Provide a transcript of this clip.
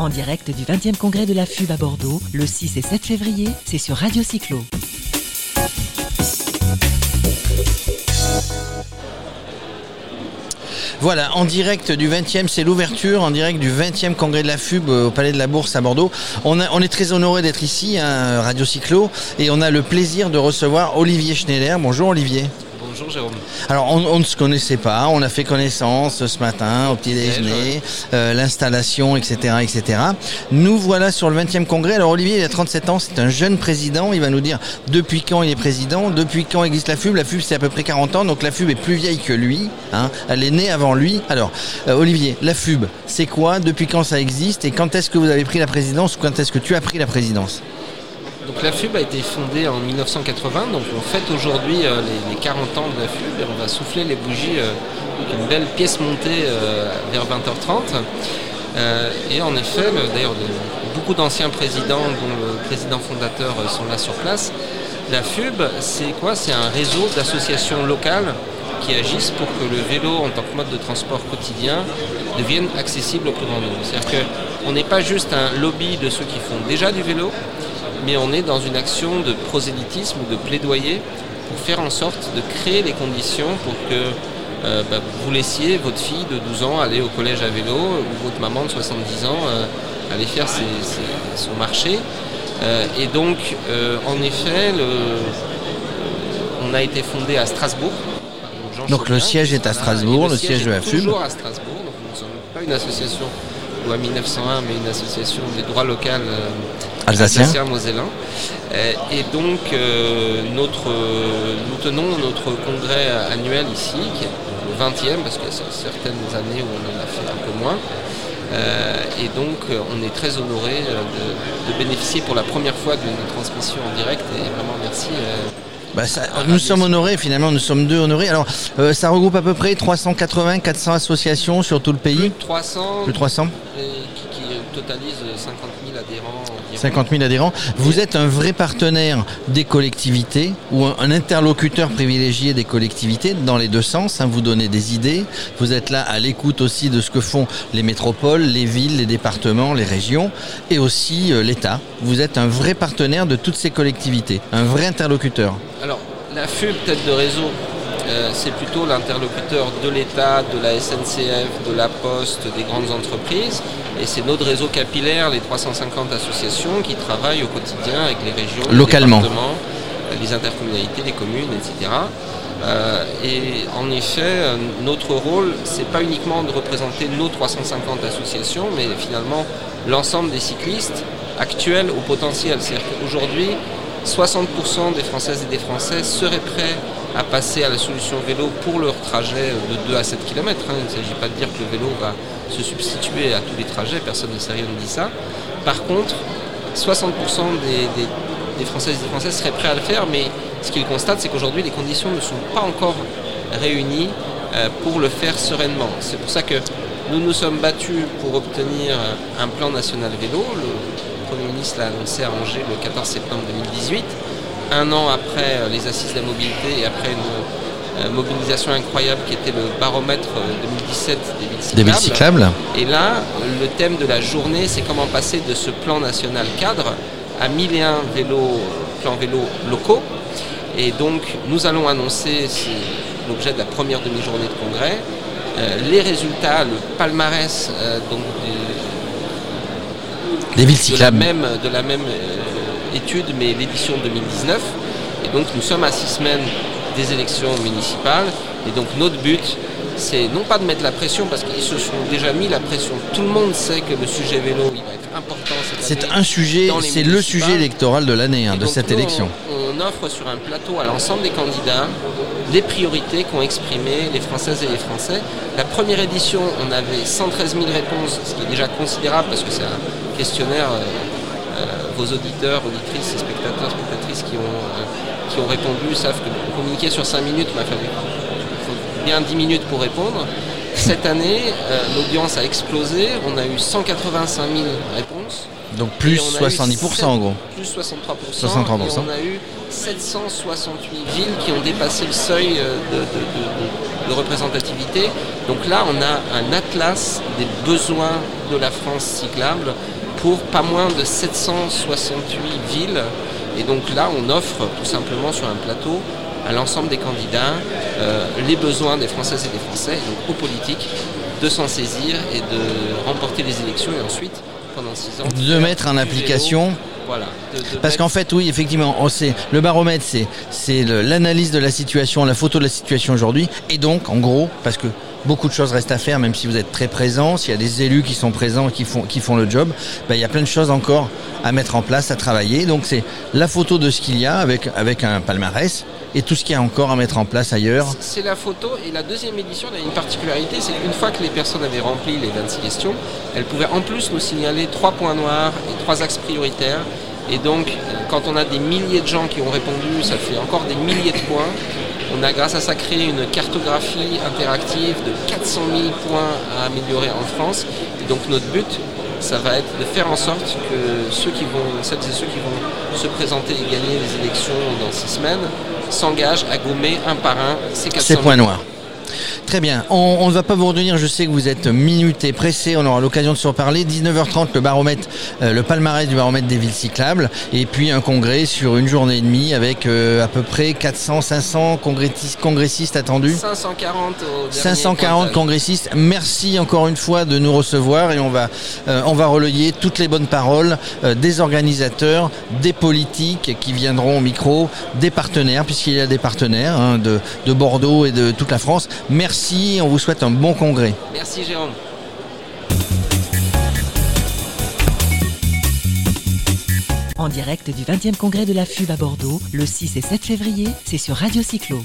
En direct du 20e congrès de la FUB à Bordeaux, le 6 et 7 février, c'est sur Radio Cyclo. Voilà, en direct du 20e, c'est l'ouverture, en direct du 20e congrès de la FUB euh, au Palais de la Bourse à Bordeaux. On, est très honoré d'être ici, à Radio Cyclo, et on a le plaisir de recevoir Olivier Schneider. Bonjour Olivier. Bonjour Jérôme. Alors on, ne se connaissait pas, on a fait connaissance ce matin au petit déjeuner, euh, l'installation, etc., etc. Nous voilà sur le 20e congrès. Alors Olivier, il a 37 ans, c'est un jeune président. Il va nous dire depuis quand il est président, depuis quand existe la FUB. La FUB c'est à peu près 40 ans, donc la FUB est plus vieille que lui. Hein. Elle est née avant lui. Alors euh, Olivier, la FUB, c'est quoi? Depuis quand ça existe? Et quand est-ce que vous avez pris la présidence? Ou quand est-ce que tu as pris la présidence? Donc la FUB a été fondée en 1980, donc on fête aujourd'hui euh, les, 40 ans de la FUB et on va souffler les bougies euh, avec une belle pièce montée euh, vers 20h30. et en effet, d'ailleurs beaucoup d'anciens présidents, dont le président fondateur, sont là sur place. La FUB, c'est quoi? C'est un réseau d'associations locales qui agissent pour que le vélo en tant que mode de transport quotidien devienne accessible au plus grand nombre. C'est-à-dire qu'on n'est pas juste un lobby de ceux qui font déjà du vélo, mais on est dans une action de prosélytisme ou de plaidoyer pour faire en sorte de créer les conditions pour que euh, bah, vous laissiez votre fille de 12 ans aller au collège à vélo ou votre maman de 70 ans euh, aller faire son marché. Euh, et donc, en effet, on a été fondé à Strasbourg. Donc, le siège est à Strasbourg, le, siège, de la FUB. Toujours à Strasbourg, donc nous ne sommes pas une association loi 1901, mais une association des droits locaux euh, alsaciens mosellans. Euh, et donc, euh, notre, nous tenons notre congrès annuel ici, qui est le 20e, parce qu'il y a certaines années où on en a fait un peu moins. et donc, on est très honoré de, bénéficier pour la première fois d'une transmission en direct. Et vraiment, merci. Bah, nous sommes honorés finalement, nous sommes deux honorés. Alors ça regroupe à peu près 380, 400 associations sur tout le pays. Plus de 300. Plus de 300 qui, totalise 50 000 adhérents. 50 000 adhérents. Vous êtes un vrai partenaire des collectivités ou un, interlocuteur privilégié des collectivités dans les deux sens. Hein. vous donnez des idées. Vous êtes là à l'écoute aussi de ce que font les métropoles, les villes, les départements, les régions et aussi euh, l'État. Vous êtes un vrai partenaire de toutes ces collectivités, un vrai interlocuteur. Alors, la FUB, tête de réseau, euh, c'est plutôt l'interlocuteur de l'État, de la SNCF, de la Poste, des grandes entreprises. Et c'est notre réseau capillaire, les 350 associations qui travaillent au quotidien avec les régions, Localement. les départements, les intercommunalités, les communes, etc. Euh, et en effet, euh, notre rôle, c'est pas uniquement de représenter nos 350 associations, mais finalement l'ensemble des cyclistes actuels au potentiel. C'est-à-dire qu'aujourd'hui, 60% des Françaises et des Français seraient prêts à passer à la solution vélo pour leur trajet de 2 à 7 km. Hein. Il ne s'agit pas de dire que le vélo va se substituer à tous les trajets, personne ne sait rien ne dit ça. Par contre, 60% des, des, Françaises et des Français seraient prêts à le faire, mais ce qu'ils constatent, c'est qu'aujourd'hui, les conditions ne sont pas encore réunies euh, pour le faire sereinement. C'est pour ça que nous nous sommes battus pour obtenir un plan national vélo. Le Premier ministre l'a annoncé à Angers le 14 septembre 2018 un an après euh, les assises de la mobilité et après une euh, mobilisation incroyable qui était le baromètre 2017 euh, des villes cyclables. Et là, le thème de la journée, c'est comment passer de ce plan national cadre à 1001 vélos, plans vélos locaux. Et donc, nous allons annoncer, c'est l'objet de la première demi-journée de congrès, les résultats, le palmarès donc, des, villes cyclables. De la même, de la même étude, mais l'édition 2019. Et donc nous sommes à six semaines des élections municipales. Et donc notre but, c'est non pas de mettre la pression, parce qu'ils se sont déjà mis la pression. Tout le monde sait que le sujet vélo, il va être important. C'est un sujet, c'est le sujet électoral de l'année, hein, de cette élection. On, offre sur un plateau à l'ensemble des candidats les priorités qu'ont exprimées les Françaises et les Français. La première édition, on avait 113 000 réponses, ce qui est déjà considérable parce que c'est un questionnaire euh, vos auditeurs, auditrices et spectateurs, spectatrices qui ont, euh, qui ont répondu savent que communiquer sur 5 minutes m'a fallu bien 10 minutes pour répondre. Cette année, euh, l'audience a explosé, on a eu 185 000 réponses. Donc plus 70% en gros. Plus 63%. 63%. Et on a eu 768 villes qui ont dépassé le seuil de, de représentativité. Donc là, on a un atlas des besoins de la France cyclable pour pas moins de 768 villes. Et donc là, on offre tout simplement sur un plateau à l'ensemble des candidats euh, les besoins des Françaises et des Français, donc aux politiques, de s'en saisir et de remporter les élections et ensuite, pendant six ans, de mettre en application. Voilà, Parce qu'en fait, oui, effectivement, on sait, le baromètre, c'est, c'est l'analyse de la situation, la photo de la situation aujourd'hui. Et donc, en gros, parce que beaucoup de choses restent à faire, même si vous êtes très présent, s'il y a des élus qui sont présents, qui font, qui font le job, ben, il y a plein de choses encore à mettre en place, à travailler. Donc, c'est la photo de ce qu'il y a avec, avec un palmarès et tout ce qu'il y a encore à mettre en place ailleurs. C'est la photo et la deuxième édition a une particularité, c'est qu'une fois que les personnes avaient rempli les 26 questions, elles pouvaient en plus nous signaler trois points noirs et trois axes prioritaires. Et donc, quand on a des milliers de gens qui ont répondu, ça fait encore des milliers de points. On a grâce à ça créé une cartographie interactive de 400 000 points à améliorer en France. Et donc notre but, ça va être de faire en sorte que ceux qui vont, celles et ceux qui vont se présenter et gagner les élections dans six semaines s'engage à gommer un par un ces, ces points noirs. Très bien. On ne va pas vous retenir. Je sais que vous êtes minuté, pressé. On aura l'occasion de se reparler. 19h30, le baromètre, euh, le palmarès du baromètre des villes cyclables. Et puis un congrès sur une journée et demie avec euh, à peu près 400, 500 congressistes, congressistes attendus. 540 540 congressistes. Merci encore une fois de nous recevoir et on va, euh, on va relayer toutes les bonnes paroles des organisateurs, des politiques qui viendront au micro, des partenaires, puisqu'il y a des partenaires hein, de, de Bordeaux et de toute la France. Merci, on vous souhaite un bon congrès. Merci Jérôme. En direct du 20e congrès de la FUB à Bordeaux, le 6 et 7 février, c'est sur Radio Cyclo.